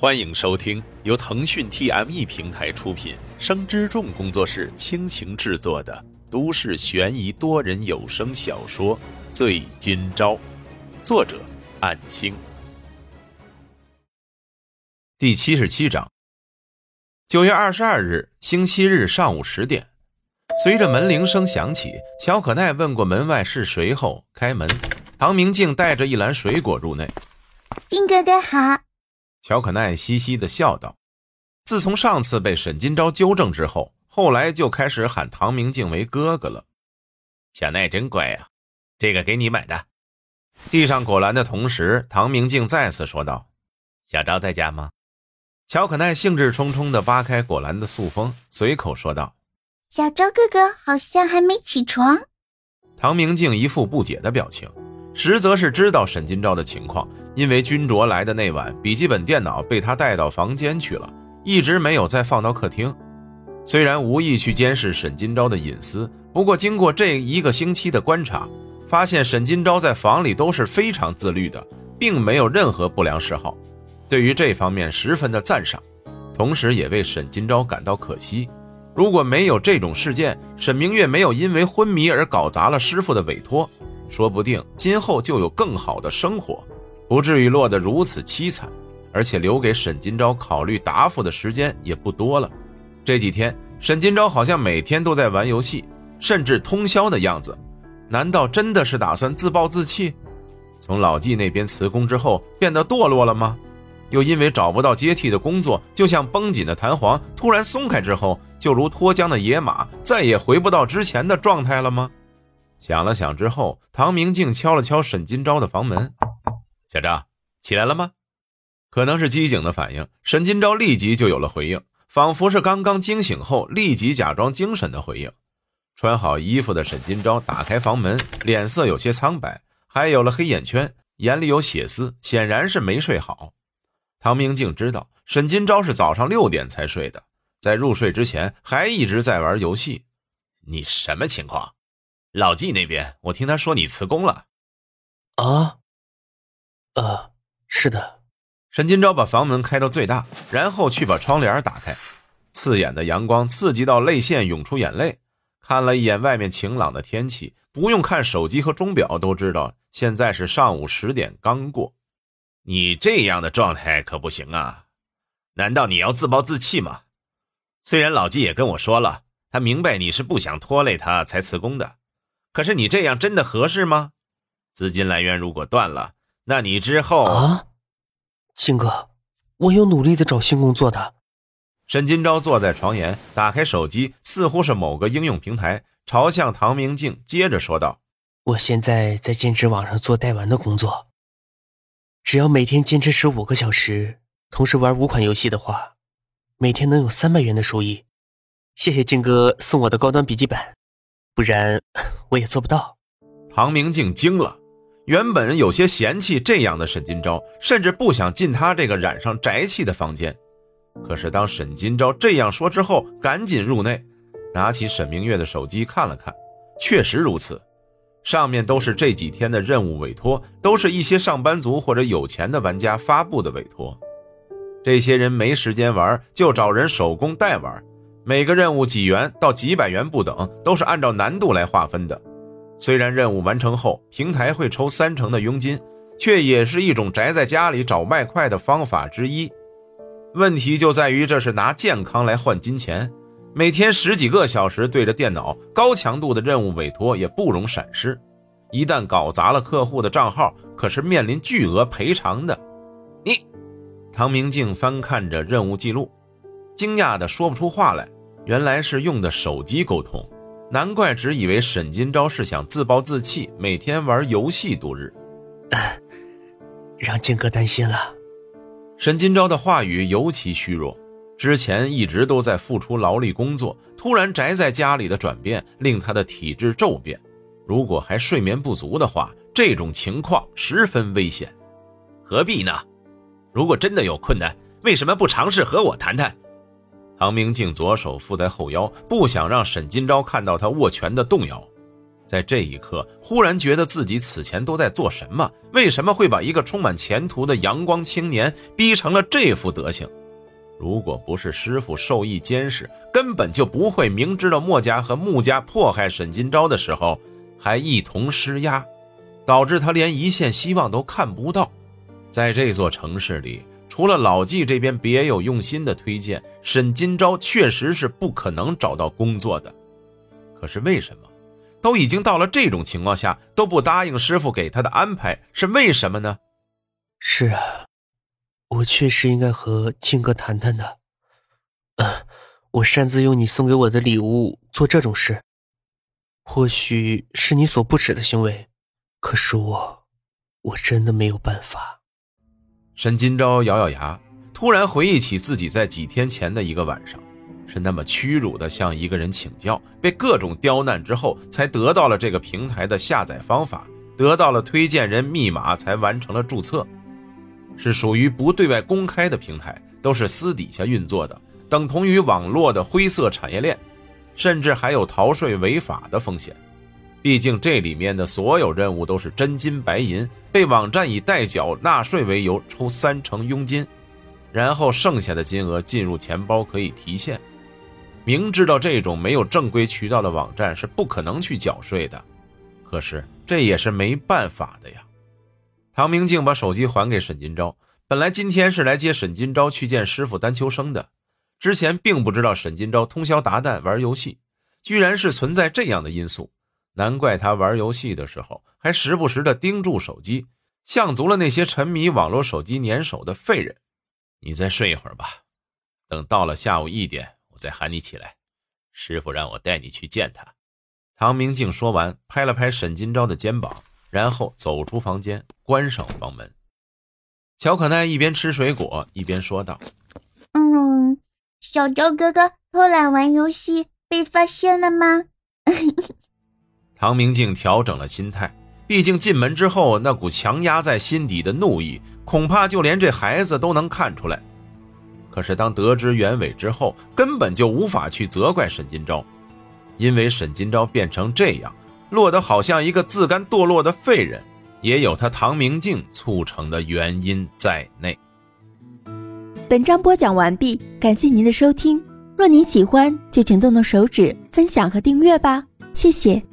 欢迎收听由腾讯 TME 平台出品、生之众工作室倾情制作的都市悬疑多人有声小说《醉今朝》，作者：暗星。第七十七章。九月二十二日，星期日上午十点，随着门铃声响起，乔可奈问过门外是谁后开门，唐明镜带着一篮水果入内。金哥哥好。乔可奈嘻嘻的笑道：“自从上次被沈金钊纠正之后，后来就开始喊唐明镜为哥哥了。小奈真乖啊，这个给你买的。”递上果篮的同时，唐明镜再次说道：“小昭在家吗？”乔可奈兴致冲冲地扒开果篮的塑封，随口说道：“小昭哥哥好像还没起床。”唐明镜一副不解的表情。实则是知道沈金钊的情况，因为君卓来的那晚，笔记本电脑被他带到房间去了，一直没有再放到客厅。虽然无意去监视沈金钊的隐私，不过经过这一个星期的观察，发现沈金钊在房里都是非常自律的，并没有任何不良嗜好，对于这方面十分的赞赏，同时也为沈金钊感到可惜。如果没有这种事件，沈明月没有因为昏迷而搞砸了师傅的委托。说不定今后就有更好的生活，不至于落得如此凄惨，而且留给沈金钊考虑答复的时间也不多了。这几天，沈金钊好像每天都在玩游戏，甚至通宵的样子。难道真的是打算自暴自弃？从老纪那边辞工之后变得堕落了吗？又因为找不到接替的工作，就像绷紧的弹簧突然松开之后，就如脱缰的野马，再也回不到之前的状态了吗？想了想之后，唐明镜敲了敲沈金钊的房门：“小张，起来了吗？”可能是机警的反应，沈金钊立即就有了回应，仿佛是刚刚惊醒后立即假装精神的回应。穿好衣服的沈金钊打开房门，脸色有些苍白，还有了黑眼圈，眼里有血丝，显然是没睡好。唐明镜知道沈金钊是早上六点才睡的，在入睡之前还一直在玩游戏。你什么情况？老纪那边，我听他说你辞工了。啊，呃，是的。沈金钊把房门开到最大，然后去把窗帘打开。刺眼的阳光刺激到泪腺涌出眼泪。看了一眼外面晴朗的天气，不用看手机和钟表都知道现在是上午十点刚过。你这样的状态可不行啊！难道你要自暴自弃吗？虽然老纪也跟我说了，他明白你是不想拖累他才辞工的。可是你这样真的合适吗？资金来源如果断了，那你之后啊，金哥，我有努力的找新工作的。沈金钊坐在床沿，打开手机，似乎是某个应用平台，朝向唐明镜，接着说道：“我现在在兼职网上做代玩的工作，只要每天坚持十五个小时，同时玩五款游戏的话，每天能有三百元的收益。谢谢金哥送我的高端笔记本。”不然我也做不到。唐明镜惊了，原本有些嫌弃这样的沈金钊，甚至不想进他这个染上宅气的房间。可是当沈金钊这样说之后，赶紧入内，拿起沈明月的手机看了看，确实如此，上面都是这几天的任务委托，都是一些上班族或者有钱的玩家发布的委托。这些人没时间玩，就找人手工代玩。每个任务几元到几百元不等，都是按照难度来划分的。虽然任务完成后平台会抽三成的佣金，却也是一种宅在家里找外快的方法之一。问题就在于这是拿健康来换金钱，每天十几个小时对着电脑，高强度的任务委托也不容闪失。一旦搞砸了客户的账号，可是面临巨额赔偿的。你，唐明镜翻看着任务记录，惊讶的说不出话来。原来是用的手机沟通，难怪只以为沈金钊是想自暴自弃，每天玩游戏度日，让金哥担心了。沈金钊的话语尤其虚弱，之前一直都在付出劳力工作，突然宅在家里的转变令他的体质骤变，如果还睡眠不足的话，这种情况十分危险。何必呢？如果真的有困难，为什么不尝试和我谈谈？唐明镜左手负在后腰，不想让沈金钊看到他握拳的动摇。在这一刻，忽然觉得自己此前都在做什么？为什么会把一个充满前途的阳光青年逼成了这副德行？如果不是师傅授意监视，根本就不会明知道墨家和穆家迫害沈金钊的时候，还一同施压，导致他连一线希望都看不到。在这座城市里，除了老纪这边别有用心的推荐，沈金钊确实是不可能找到工作的。可是为什么？都已经到了这种情况下，都不答应师傅给他的安排，是为什么呢？是啊，我确实应该和静哥谈谈的。嗯，我擅自用你送给我的礼物做这种事，或许是你所不耻的行为，可是我，我真的没有办法。沈金钊咬咬牙，突然回忆起自己在几天前的一个晚上。是那么屈辱的向一个人请教，被各种刁难之后，才得到了这个平台的下载方法，得到了推荐人密码，才完成了注册。是属于不对外公开的平台，都是私底下运作的，等同于网络的灰色产业链，甚至还有逃税违法的风险。毕竟这里面的所有任务都是真金白银，被网站以代缴纳税为由抽三成佣金，然后剩下的金额进入钱包可以提现。明知道这种没有正规渠道的网站是不可能去缴税的，可是这也是没办法的呀。唐明镜把手机还给沈金钊，本来今天是来接沈金钊去见师傅丹秋生的，之前并不知道沈金钊通宵达旦玩游戏，居然是存在这样的因素，难怪他玩游戏的时候还时不时的盯住手机，像足了那些沉迷网络手机粘手的废人。你再睡一会儿吧，等到了下午一点。我再喊你起来，师傅让我带你去见他。唐明镜说完，拍了拍沈金钊的肩膀，然后走出房间，关上房门。乔可奈一边吃水果一边说道：“嗯，小昭哥哥偷懒玩游戏被发现了吗？” 唐明镜调整了心态，毕竟进门之后那股强压在心底的怒意，恐怕就连这孩子都能看出来。可是，当得知原委之后，根本就无法去责怪沈金钊，因为沈金钊变成这样，落得好像一个自甘堕落的废人，也有他唐明镜促成的原因在内。本章播讲完毕，感谢您的收听。若您喜欢，就请动动手指分享和订阅吧，谢谢。